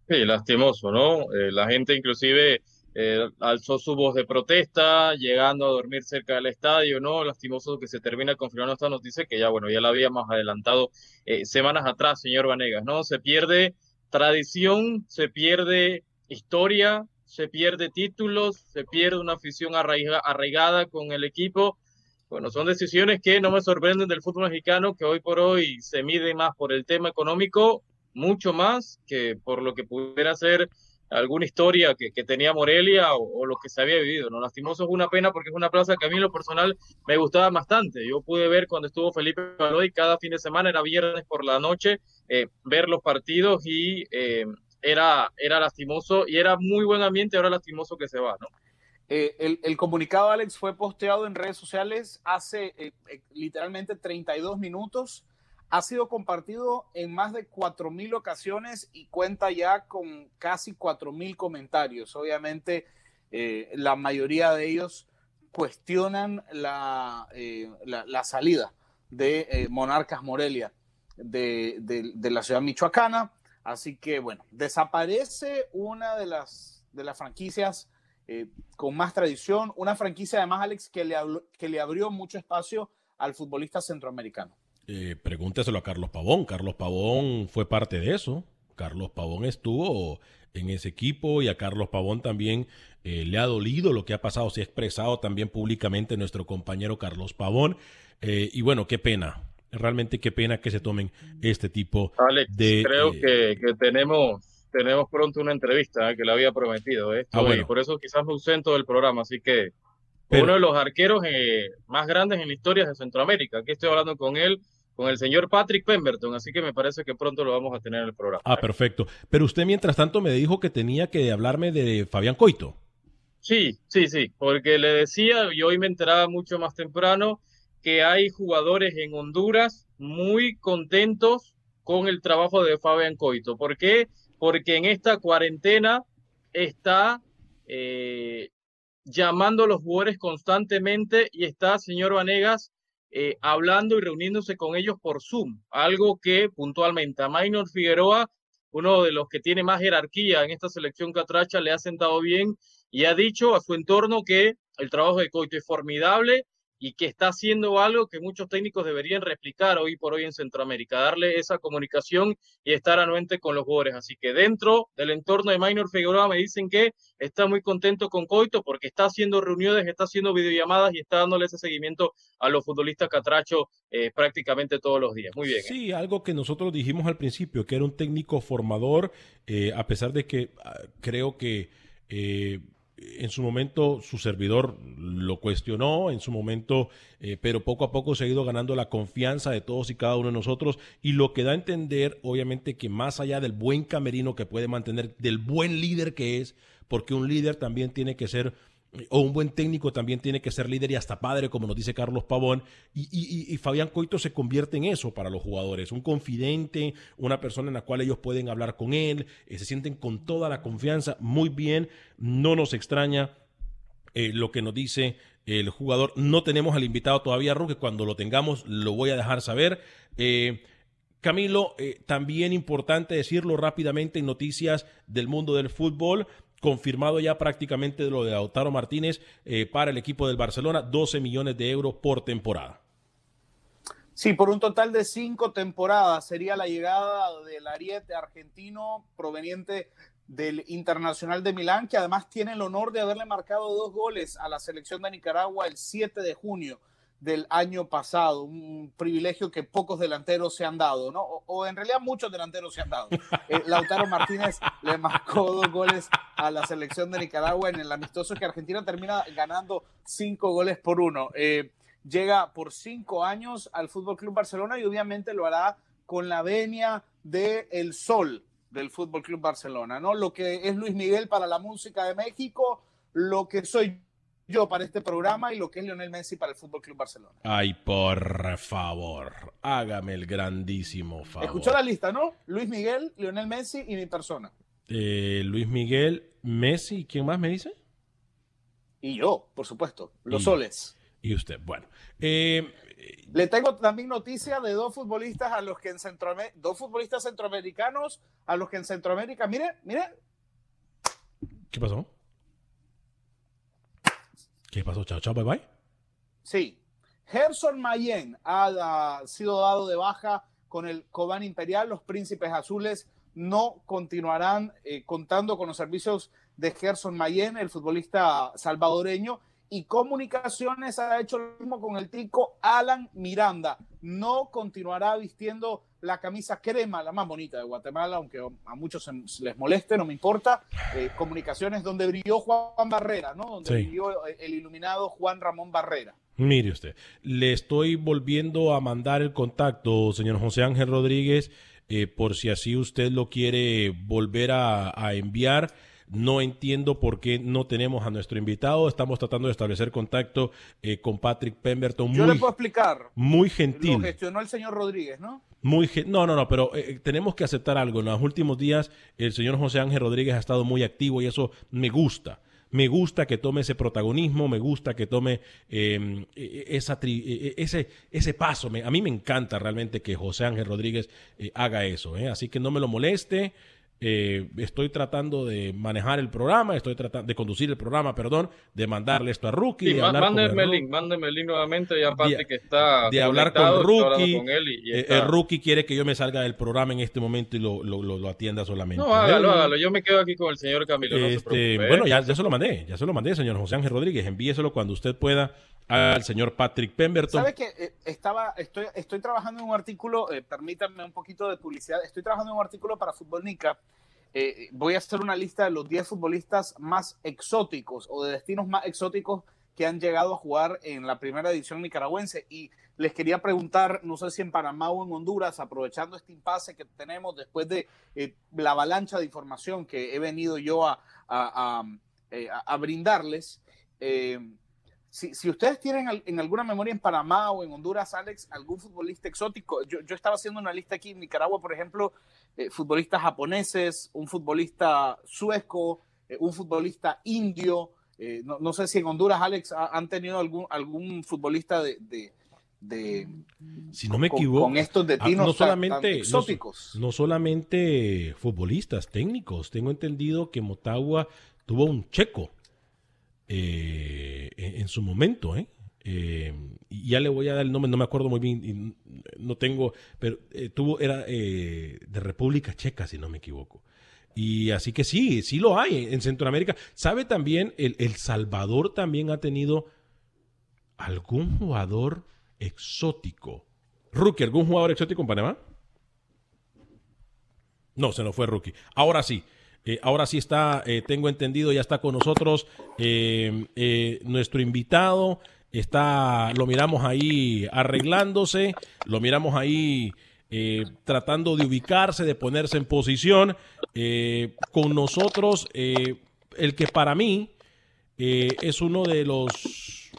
S3: Sí, lastimoso, ¿no? Eh, la gente inclusive eh, alzó su voz de protesta, llegando a dormir cerca del estadio, ¿no? Lastimoso que se termina confirmando esta noticia que ya, bueno, ya la habíamos adelantado eh, semanas atrás, señor Vanegas, ¿no? Se pierde tradición, se pierde historia, se pierde títulos, se pierde una afición arraigada con el equipo. Bueno, son decisiones que no me sorprenden del fútbol mexicano, que hoy por hoy se mide más por el tema económico, mucho más que por lo que pudiera ser alguna historia que, tenía Morelia o, lo que se había vivido. ¿no? Lastimoso es una pena porque es una plaza que a mí en lo personal me gustaba bastante. Yo pude ver cuando estuvo Felipe Baloy cada fin de semana, era viernes por la noche, eh, ver los partidos y eh, era, era lastimoso y era muy buen ambiente, ahora lastimoso que se va, ¿no?
S2: Eh, el, el, comunicado, Alex, fue posteado en redes sociales hace literalmente 32 minutos ha sido compartido en más de 4.000 ocasiones y cuenta ya con casi 4.000 comentarios. Obviamente, eh, la mayoría de ellos cuestionan la, eh, la, salida de eh, Monarcas Morelia de, de, la ciudad michoacana. Así que, bueno, desaparece una de las, de las franquicias con más tradición, una franquicia además, Alex, que le, que le abrió mucho espacio al futbolista centroamericano.
S1: Eh, pregúnteselo a Carlos Pavón. Carlos Pavón fue parte de eso. Carlos Pavón estuvo en ese equipo y a Carlos Pavón también eh, le ha dolido lo que ha pasado, se ha expresado también públicamente nuestro compañero Carlos Pavón. Eh, y bueno, qué pena, realmente qué pena que se tomen este tipo
S3: Alex, de... Creo que, tenemos, tenemos pronto una entrevista que le había prometido. Ah, y por eso quizás me ausento del programa, así que uno de los arqueros más grandes en la historia de Centroamérica. Aquí estoy hablando con él con el señor Patrick Pemberton, así que me parece que pronto lo vamos a tener en el programa.
S1: Ah, perfecto. Pero usted mientras tanto me dijo que tenía que hablarme de Fabián Coito.
S3: Sí, sí, sí, porque le decía, y hoy me enteraba mucho más temprano, que hay jugadores en Honduras muy contentos con el trabajo de Fabián Coito. ¿Por qué? Porque en esta cuarentena está eh, llamando a los jugadores constantemente y está, señor Vanegas, eh, hablando y reuniéndose con ellos por Zoom, algo que puntualmente a Maynor Figueroa, uno de los que tiene más jerarquía en esta selección catracha, le ha sentado bien y ha dicho a su entorno que el trabajo de Coito es formidable y que está haciendo algo que muchos técnicos deberían replicar hoy por hoy en Centroamérica, darle esa comunicación y estar anuente con los jugadores. Así que dentro del entorno de Minor Figueroa me dicen que está muy contento con Coito porque está haciendo reuniones, está haciendo videollamadas y está dándole ese seguimiento a los futbolistas catracho eh, prácticamente todos los días. Muy bien. ¿eh?
S1: Sí, algo que nosotros dijimos al principio, que era un técnico formador, eh, a pesar de que ah, creo que en su momento su servidor lo cuestionó, en su momento, eh, pero poco a poco se ha ido ganando la confianza de todos y cada uno de nosotros y lo que da a entender, obviamente, que más allá del buen camerino que puede mantener, del buen líder que es, porque un líder también tiene que ser o un buen técnico también tiene que ser líder y hasta padre, como nos dice Carlos Pavón, y, Fabián Coito se convierte en eso para los jugadores, un confidente, una persona en la cual ellos pueden hablar con él, eh, se sienten con toda la confianza, muy bien, no nos extraña eh, lo que nos dice el jugador, no tenemos al invitado todavía, Roque, cuando lo tengamos lo voy a dejar saber. Eh, Camilo, también importante decirlo rápidamente en noticias del mundo del fútbol confirmado ya prácticamente lo de Lautaro Martínez eh, para el equipo del Barcelona, 12 millones de euros por temporada.
S2: Sí, por un total de cinco temporadas sería la llegada del ariete argentino proveniente del Internacional de Milán, que además tiene el honor de haberle marcado dos goles a la selección de Nicaragua el 7 de junio del año pasado, un privilegio que pocos delanteros se han dado, ¿no? O, en realidad muchos delanteros se han dado. Eh, Lautaro Martínez le marcó dos goles a la selección de Nicaragua en el amistoso que Argentina termina ganando cinco goles por uno. Eh, llega por cinco años al Fútbol Club Barcelona y obviamente lo hará con la venia de el sol del Fútbol Club Barcelona, ¿no? Lo que es Luis Miguel para la música de México, lo que soy yo para este programa y lo que es Lionel Messi para el Fútbol Club Barcelona.
S1: Ay, por favor, hágame el grandísimo favor.
S2: Escuchó la lista, ¿no? Luis Miguel, Lionel Messi y mi persona.
S1: Eh, Luis Miguel, Messi, ¿quién más me dice?
S2: Y yo, por supuesto, los soles.
S1: Y usted, bueno. Eh,
S2: Le tengo también noticia de dos futbolistas a los que en Centroamérica, dos futbolistas centroamericanos a los que en Centroamérica, mire, mire.
S1: ¿Qué pasó? ¿Qué pasó? Chao, chao, bye bye.
S2: Sí. Gerson Mayen ha, sido dado de baja con el Cobán Imperial. Los Príncipes Azules no continuarán eh, contando con los servicios de Gerson Mayen, el futbolista salvadoreño, y Comunicaciones ha hecho lo mismo con el tico Alan Miranda. No continuará vistiendo la camisa crema, la más bonita de Guatemala, aunque a muchos les moleste, no me importa. Eh, comunicaciones donde brilló Juan Barrera, ¿no? Donde brilló el iluminado Juan Ramón Barrera.
S1: Mire usted, le estoy volviendo a mandar el contacto, señor José Ángel Rodríguez, eh, por si así usted lo quiere volver a enviar. No entiendo por qué no tenemos a nuestro invitado. Estamos tratando de establecer contacto eh, con Patrick Pemberton.
S2: Yo le puedo explicar.
S1: Muy gentil. Lo
S2: gestionó el señor Rodríguez, ¿no?
S1: Muy no, no, no, pero eh, eh, tenemos que aceptar algo. En los últimos días el señor José Ángel Rodríguez ha estado muy activo y eso me gusta. Me gusta que tome ese protagonismo, me gusta que tome em, e, e, esa e, ese, ese paso. a mí me encanta realmente que José Ángel Rodríguez haga eso. Así que no me lo moleste. Eh, estoy tratando de manejar el programa, estoy tratando de conducir el programa, perdón, de mandarle esto a Rookie.
S3: Sí, mándeme el link, mándeme el link nuevamente, ya aparte que está.
S1: De hablar con Rookie. Eh, el Rookie quiere que yo me salga del programa en este momento y lo, lo, lo, atienda solamente.
S3: No, hágalo, hágalo. Yo me quedo aquí con el señor Camilo.
S1: Este, bueno, ya, ya se lo mandé, ya se lo mandé, señor José Ángel Rodríguez. Envíeselo cuando usted pueda al señor Patrick Pemberton.
S2: ¿Sabe que eh, estaba, estoy, estoy trabajando en un artículo, eh, permítanme un poquito de publicidad, estoy trabajando en un artículo para Fútbol Nica. Eh, voy a hacer una lista de los 10 futbolistas más exóticos o de destinos más exóticos que han llegado a jugar en la primera edición nicaragüense. Y les quería preguntar, no sé si en Panamá o en Honduras, aprovechando este impasse que tenemos después de la avalancha de información que he venido yo a, a, a brindarles, si, ustedes tienen en alguna memoria en Panamá o en Honduras, Alex, algún futbolista exótico, yo, estaba haciendo una lista aquí en Nicaragua, por ejemplo, eh, futbolistas japoneses, un futbolista sueco, eh, un futbolista indio. Eh, no, sé si en Honduras, Alex, han tenido algún, algún futbolista de, de,
S1: si no me equivoco,
S2: con, estos ah, destinos no solamente, exóticos.
S1: No, solamente futbolistas técnicos. Tengo entendido que Motagua tuvo un checo eh, en, su momento, ¿eh? ¿eh? ya le voy a dar el nombre, no me acuerdo muy bien, no tengo, pero eh, tuvo, era de República Checa, si no me equivoco. Y así que sí, sí lo hay en Centroamérica. ¿Sabe también, el, el Salvador también ha tenido algún jugador exótico? Rookie, ¿algún jugador exótico en Panamá? No, se nos fue Rookie. Ahora sí, eh, ahora sí está, eh, tengo entendido, ya está con nosotros eh, nuestro invitado. Está, lo miramos ahí arreglándose, lo miramos ahí tratando de ubicarse, de ponerse en posición. con nosotros, el que para mí es uno de los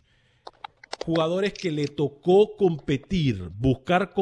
S1: jugadores que le tocó competir, buscar,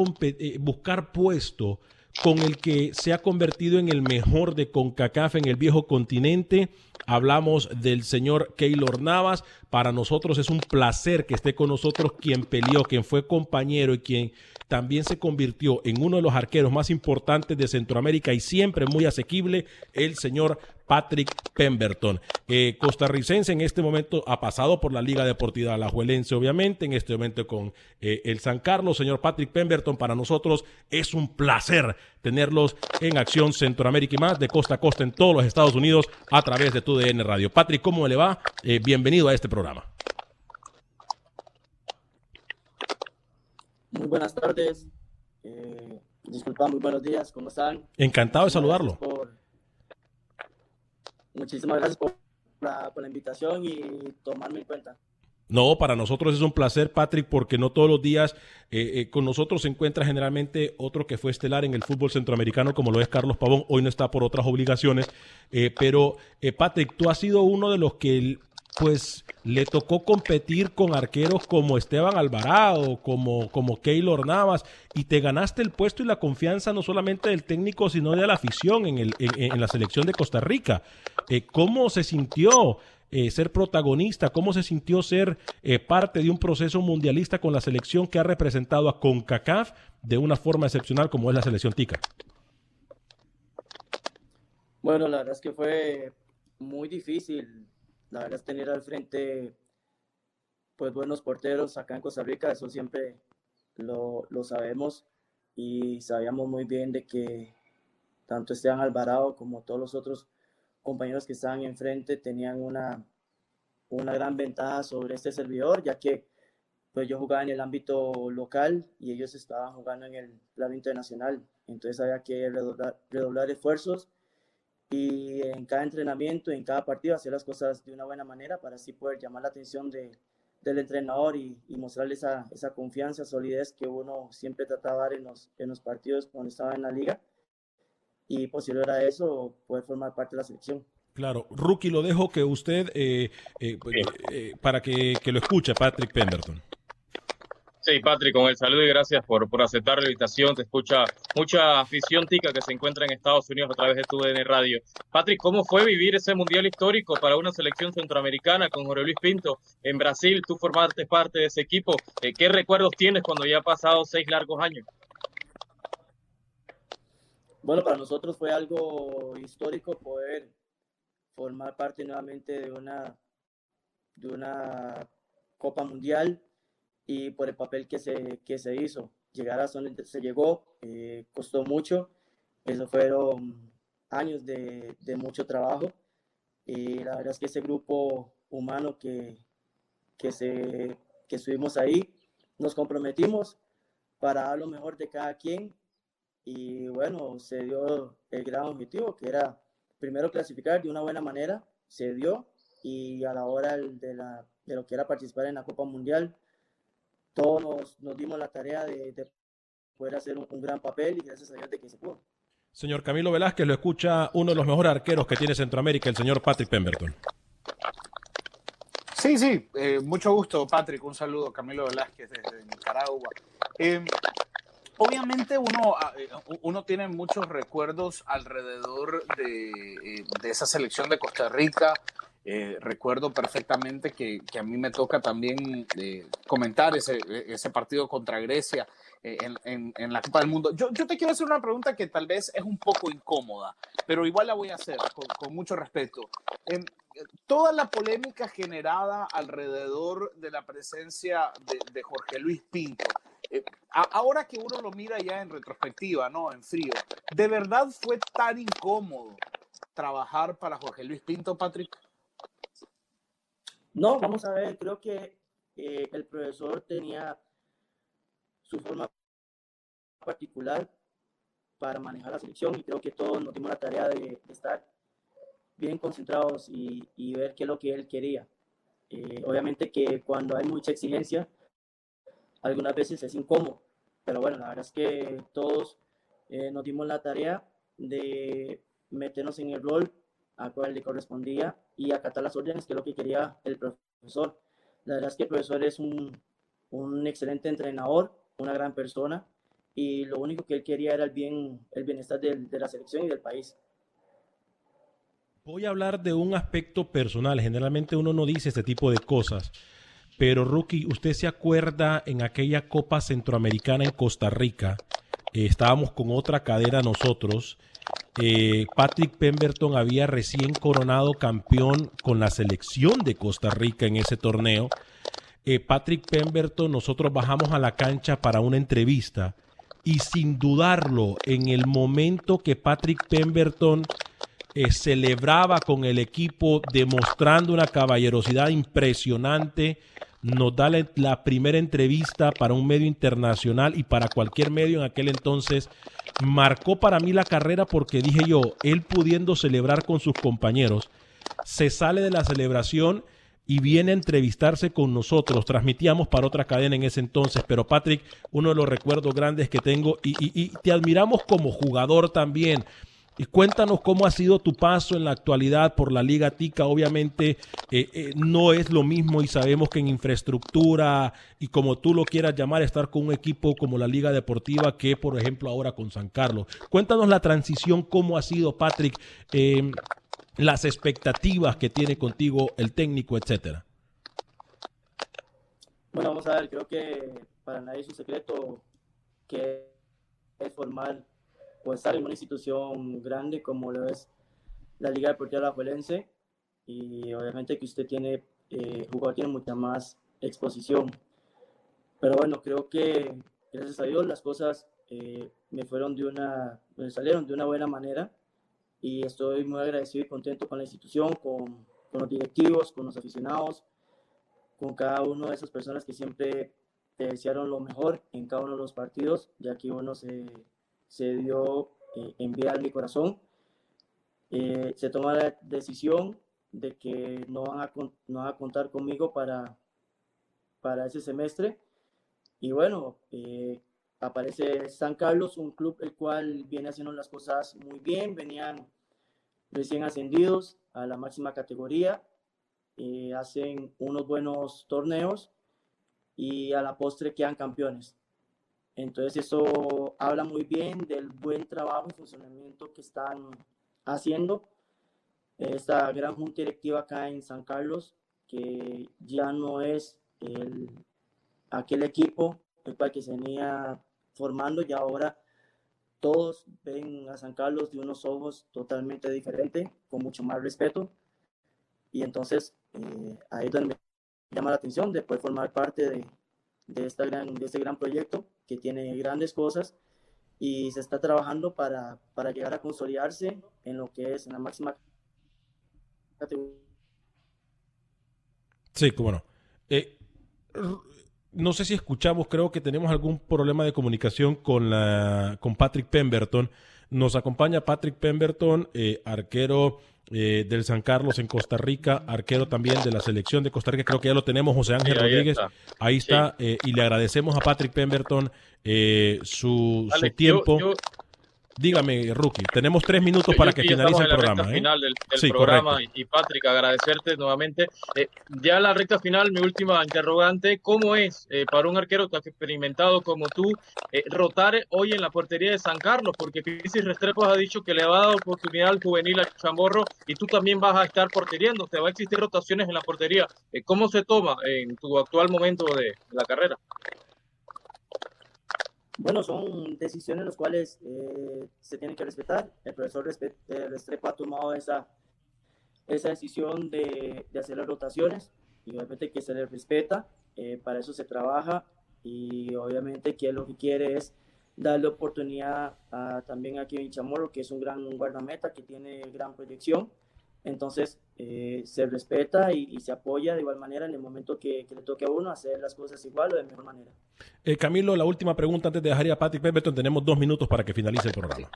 S1: buscar puesto con el que se ha convertido en el mejor de CONCACAF en el viejo continente. Hablamos del señor Keylor Navas. Para nosotros es un placer que esté con nosotros quien peleó, quien fue compañero y quien también se convirtió en uno de los arqueros más importantes de Centroamérica y siempre muy asequible, el señor Patrick Pemberton. Eh, costarricense en este momento ha pasado por la Liga Deportiva Alajuelense, obviamente, en este momento con eh, el San Carlos. Señor Patrick Pemberton, para nosotros es un placer tenerlos en acción Centroamérica y más, de costa a costa en todos los Estados Unidos a través de TUDN Radio. Patrick, ¿cómo le va? Eh, bienvenido a este programa.
S5: Muy buenas tardes. Eh, disculpa, muy buenos días. ¿Cómo están?
S1: Encantado de saludarlo.
S5: Muchísimas gracias por la, invitación y tomarme en cuenta.
S1: No, para nosotros es un placer, Patrick, porque no todos los días eh, eh, con nosotros se encuentra generalmente otro que fue estelar en el fútbol centroamericano, como lo es Carlos Pavón. Hoy no está por otras obligaciones. Eh, pero, Patrick, tú has sido uno de los que pues le tocó competir con arqueros como Esteban Alvarado, como, como Keylor Navas, y te ganaste el puesto y la confianza no solamente del técnico, sino de la afición en, el, en, la selección de Costa Rica. Eh, ¿Cómo se sintió eh, ser protagonista? ¿Cómo se sintió ser eh, parte de un proceso mundialista con la selección que ha representado a CONCACAF de una forma excepcional como es la selección TICA?
S5: Bueno, la verdad es que fue muy difícil. La verdad es tener al frente pues buenos porteros acá en Costa Rica, eso siempre lo, lo sabemos y sabíamos muy bien de que tanto Esteban Alvarado como todos los otros compañeros que estaban enfrente tenían una, una gran ventaja sobre este servidor, ya que pues yo jugaba en el ámbito local y ellos estaban jugando en el plano internacional. Entonces había que redoblar, esfuerzos y en cada entrenamiento, en cada partido, hacer las cosas de una buena manera para así poder llamar la atención de, del entrenador y, y mostrarle esa, esa, confianza, solidez que uno siempre trataba de dar en los, en los partidos cuando estaba en la liga y posterior a eso poder formar parte de la selección.
S1: Claro, Rookie, lo dejo que usted, eh, eh, pues, eh, para que, que, lo escuche, Patrick Pemberton.
S3: Sí, Patrick, con el saludo y gracias por, por aceptar la invitación. Te escucha mucha afición tica que se encuentra en Estados Unidos a través de tu DN Radio. Patrick, ¿cómo fue vivir ese mundial histórico para una selección centroamericana con Jorge Luis Pinto en Brasil? Tú formaste parte de ese equipo. ¿Qué recuerdos tienes cuando ya ha pasado seis largos años?
S5: Bueno, para nosotros fue algo histórico poder formar parte nuevamente de una, de una Copa Mundial y por el papel que se, que se hizo. Llegar a donde se llegó eh, costó mucho, eso fueron años de, de, mucho trabajo. Y la verdad es que ese grupo humano que, que, se, que estuvimos ahí, nos comprometimos para dar lo mejor de cada quien. Y bueno, se dio el gran objetivo que era primero clasificar de una buena manera, se dio. Y a la hora de, la, de lo que era participar en la Copa Mundial, todos nos, nos dimos la tarea de, de poder hacer un, un, gran papel y gracias a Dios de que se pudo.
S1: Señor Camilo Velázquez, lo escucha uno de los mejores arqueros que tiene Centroamérica, el señor Patrick Pemberton.
S2: Sí, sí, eh, mucho gusto, Patrick. Un saludo, Camilo Velázquez desde Nicaragua. Eh, obviamente uno, ah, eh, uno tiene muchos recuerdos alrededor de, eh, de esa selección de Costa Rica. Eh, recuerdo perfectamente que, que, a mí me toca también eh, comentar ese, ese, partido contra Grecia en, en, en, la Copa del Mundo. Yo, yo, te quiero hacer una pregunta que tal vez es un poco incómoda, pero igual la voy a hacer con, con mucho respeto. Eh, toda la polémica generada alrededor de la presencia de, de Jorge Luis Pinto, eh, ahora que uno lo mira ya en retrospectiva, ¿no? En frío, ¿de verdad fue tan incómodo trabajar para Jorge Luis Pinto, Patrick?
S5: No, vamos a ver, creo que eh, el profesor tenía su forma particular para manejar la selección y creo que todos nos dimos la tarea de, estar bien concentrados y, y, ver qué es lo que él quería. Eh, obviamente que cuando hay mucha exigencia, algunas veces es incómodo, pero bueno, la verdad es que todos eh, nos dimos la tarea de meternos en el rol a cual le correspondía y acatar las órdenes, que es lo que quería el profesor. La verdad es que el profesor es un, un excelente entrenador, una gran persona, y lo único que él quería era el, bien, el bienestar de, la selección y del país.
S1: Voy a hablar de un aspecto personal. Generalmente uno no dice este tipo de cosas, pero, Rookie, ¿usted se acuerda en aquella Copa Centroamericana en Costa Rica? Eh, estábamos con otra cadena nosotros. Eh, Patrick Pemberton había recién coronado campeón con la selección de Costa Rica en ese torneo. Eh, Patrick Pemberton, nosotros bajamos a la cancha para una entrevista y sin dudarlo, en el momento que Patrick Pemberton eh, celebraba con el equipo demostrando una caballerosidad impresionante, nos da la, la, primera entrevista para un medio internacional y para cualquier medio en aquel entonces. Marcó para mí la carrera porque dije yo, él pudiendo celebrar con sus compañeros, se sale de la celebración y viene a entrevistarse con nosotros. Transmitíamos para otra cadena en ese entonces, pero Patrick, uno de los recuerdos grandes que tengo y, y, y te admiramos como jugador también. Y cuéntanos cómo ha sido tu paso en la actualidad por la Liga Tica. Obviamente eh, eh, no es lo mismo y sabemos que en infraestructura y como tú lo quieras llamar, estar con un equipo como la Liga Deportiva que, por ejemplo, ahora con San Carlos. Cuéntanos la transición, cómo ha sido, Patrick. Eh, las expectativas que tiene contigo el técnico, etcétera?
S5: Bueno, vamos a ver, creo que para nadie es un secreto que es formar estar en una institución grande como lo es la Liga Deportiva La Juelense y obviamente que usted tiene, eh, jugador tiene mucha más exposición. Pero bueno, creo que gracias a Dios las cosas eh, me fueron de una, me salieron de una buena manera y estoy muy agradecido y contento con la institución, con, con los directivos, con los aficionados, con cada una de esas personas que siempre te desearon lo mejor en cada uno de los partidos, ya que uno se, se dio eh, enviar mi corazón. Eh, se toma la decisión de que no van a, no van a contar conmigo para, para ese semestre. Y bueno, eh, aparece San Carlos, un club el cual viene haciendo las cosas muy bien, venían recién ascendidos a la máxima categoría, hacen unos buenos torneos y a la postre quedan campeones. Entonces eso habla muy bien del buen trabajo y funcionamiento que están haciendo esta gran junta directiva acá en San Carlos, que ya no es el, aquel equipo el cual que se venía formando y ahora todos ven a San Carlos de unos ojos totalmente diferentes, con mucho más respeto. Y entonces eh, ahí es donde llama la atención de poder formar parte de, de, esta gran, de este gran proyecto que tiene grandes cosas y se está trabajando para, para llegar a consolidarse en lo que es la máxima categoría.
S1: Sí, cómo no. Eh, no sé si escuchamos, creo que tenemos algún problema de comunicación con, la, con Patrick Pemberton. Nos acompaña Patrick Pemberton, eh, arquero eh, del San Carlos en Costa Rica, arquero también de la selección de Costa Rica, creo que ya lo tenemos, José Ángel Rodríguez, ahí está, eh, y le agradecemos a Patrick Pemberton eh, su, tiempo. Dígame, Rookie, tenemos tres minutos para que finalice el programa.
S3: ¿eh? final del, programa y Patrick, agradecerte nuevamente. Eh, ya la recta final, mi última interrogante, ¿cómo es eh, para un arquero tan experimentado como tú rotar hoy en la portería de San Carlos? Porque Pisis Restrepo ha dicho que le va a dar oportunidad al juvenil a Chamorro y tú también vas a estar porteriendo, te va a existir rotaciones en la portería. ¿Cómo se toma en tu actual momento de la carrera?
S5: Bueno, son decisiones las cuales eh, se tienen que respetar. El profesor Restrepo ha tomado esa, esa decisión de, de, hacer las rotaciones y obviamente que se le respeta, eh, para eso se trabaja y obviamente que lo que quiere es darle oportunidad a, también a Kevin Chamorro, que es un gran guardameta, que tiene gran proyección entonces, eh, se respeta y, se apoya de igual manera en el momento que, le toque a uno hacer las cosas igual o de mejor manera.
S1: Eh, Camilo, la última pregunta antes de dejar ir a Patrick Pemberton. Tenemos dos minutos para que finalice el programa.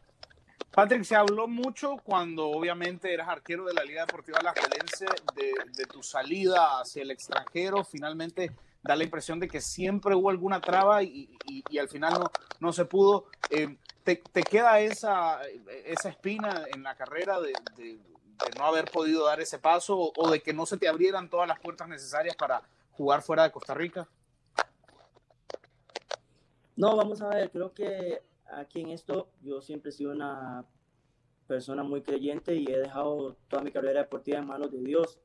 S2: Patrick, se habló mucho cuando obviamente eras arquero de la Liga Deportiva La de, de tu salida hacia el extranjero. Finalmente da la impresión de que siempre hubo alguna traba y, al final no, no se pudo. Eh, te, queda esa, esa espina en la carrera de de no haber podido dar ese paso o, de que no se te abrieran todas las puertas necesarias para jugar fuera de Costa Rica?
S5: No, vamos a ver, creo que aquí en esto yo siempre he sido una persona muy creyente y he dejado toda mi carrera deportiva en manos de Dios.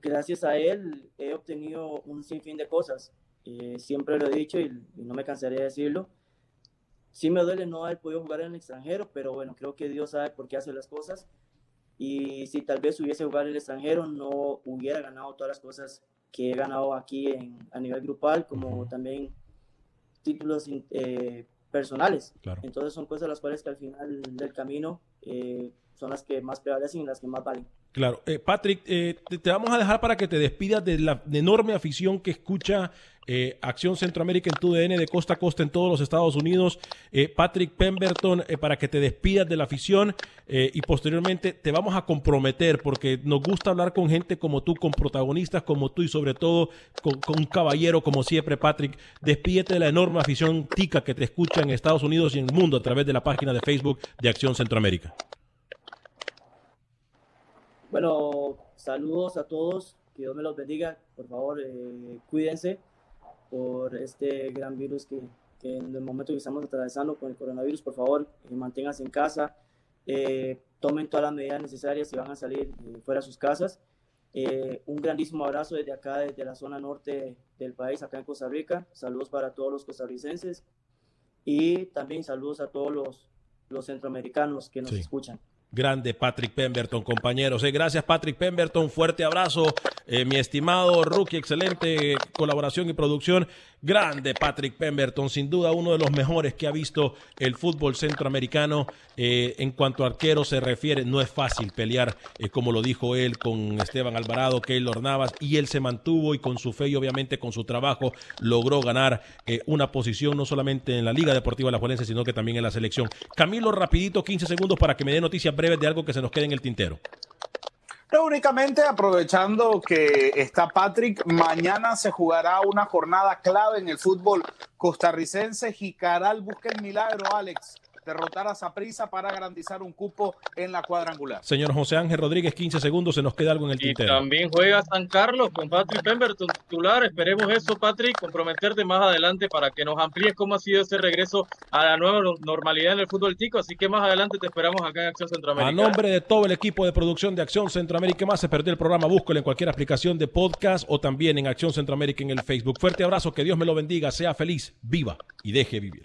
S5: Gracias a Él he obtenido un sinfín de cosas. Eh, siempre lo he dicho y, y, no me cansaré de decirlo. Sí me duele no haber podido jugar en el extranjero, pero bueno, creo que Dios sabe por qué hace las cosas y si tal vez hubiese jugado en el extranjero, no hubiera ganado todas las cosas que he ganado aquí en, a nivel grupal, como también títulos eh, personales. Entonces son cosas las cuales que al final del camino eh, son las que más prevalecen y las que más valen.
S1: Claro. Eh, Patrick, eh, te, vamos a dejar para que te despidas de la enorme afición que escucha eh, Acción Centroamérica en tu DN de costa a costa en todos los Estados Unidos. Patrick Pemberton, para que te despidas de la afición y posteriormente te vamos a comprometer porque nos gusta hablar con gente como tú, con protagonistas como tú y sobre todo con, con un caballero como siempre, Patrick. Despídete de la enorme afición tica que te escucha en Estados Unidos y en el mundo a través de la página de Facebook de Acción Centroamérica.
S5: Bueno, saludos a todos, que Dios me los bendiga, por favor, eh, cuídense por este gran virus que, en el momento que estamos atravesando con el coronavirus, por favor, eh, manténganse en casa, eh, tomen todas las medidas necesarias y van a salir eh, fuera de sus casas. Eh, un grandísimo abrazo desde acá, desde la zona norte del país, acá en Costa Rica. Saludos para todos los costarricenses y también saludos a todos los, los centroamericanos que nos escuchan.
S1: Grande Patrick Pemberton, compañeros. Eh, gracias Patrick Pemberton, fuerte abrazo. Eh, mi estimado rookie, excelente colaboración y producción. Grande Patrick Pemberton, sin duda uno de los mejores que ha visto el fútbol centroamericano. Eh, en cuanto a arquero se refiere, no es fácil pelear, como lo dijo él, con Esteban Alvarado, Keylor Navas, y él se mantuvo y con su fe y obviamente con su trabajo logró ganar una posición no solamente en la Liga Deportiva La Juelense, sino que también en la selección. Camilo, rapidito, 15 segundos para que me dé noticias de algo que se nos quede en el tintero.
S2: No, únicamente aprovechando que está Patrick, mañana se jugará una jornada clave en el fútbol costarricense. Jicaral busca el milagro, Alex derrotar a Saprisa para garantizar un cupo en la cuadrangular.
S1: Señor José Ángel Rodríguez, 15 segundos, se nos queda algo en el tintero.
S3: Y también juega San Carlos con Patrick Pemberton titular. Esperemos eso, Patrick, comprometerte más adelante para que nos amplíes cómo ha sido ese regreso a la nueva normalidad en el fútbol tico. Así que más adelante te esperamos acá en Acción Centroamérica.
S1: A nombre de todo el equipo de producción de Acción Centroamérica más, se perdió el programa, búscalo en cualquier aplicación de podcast o también en Acción Centroamérica en el Facebook. Fuerte abrazo, que Dios me lo bendiga, sea feliz, viva y deje vivir.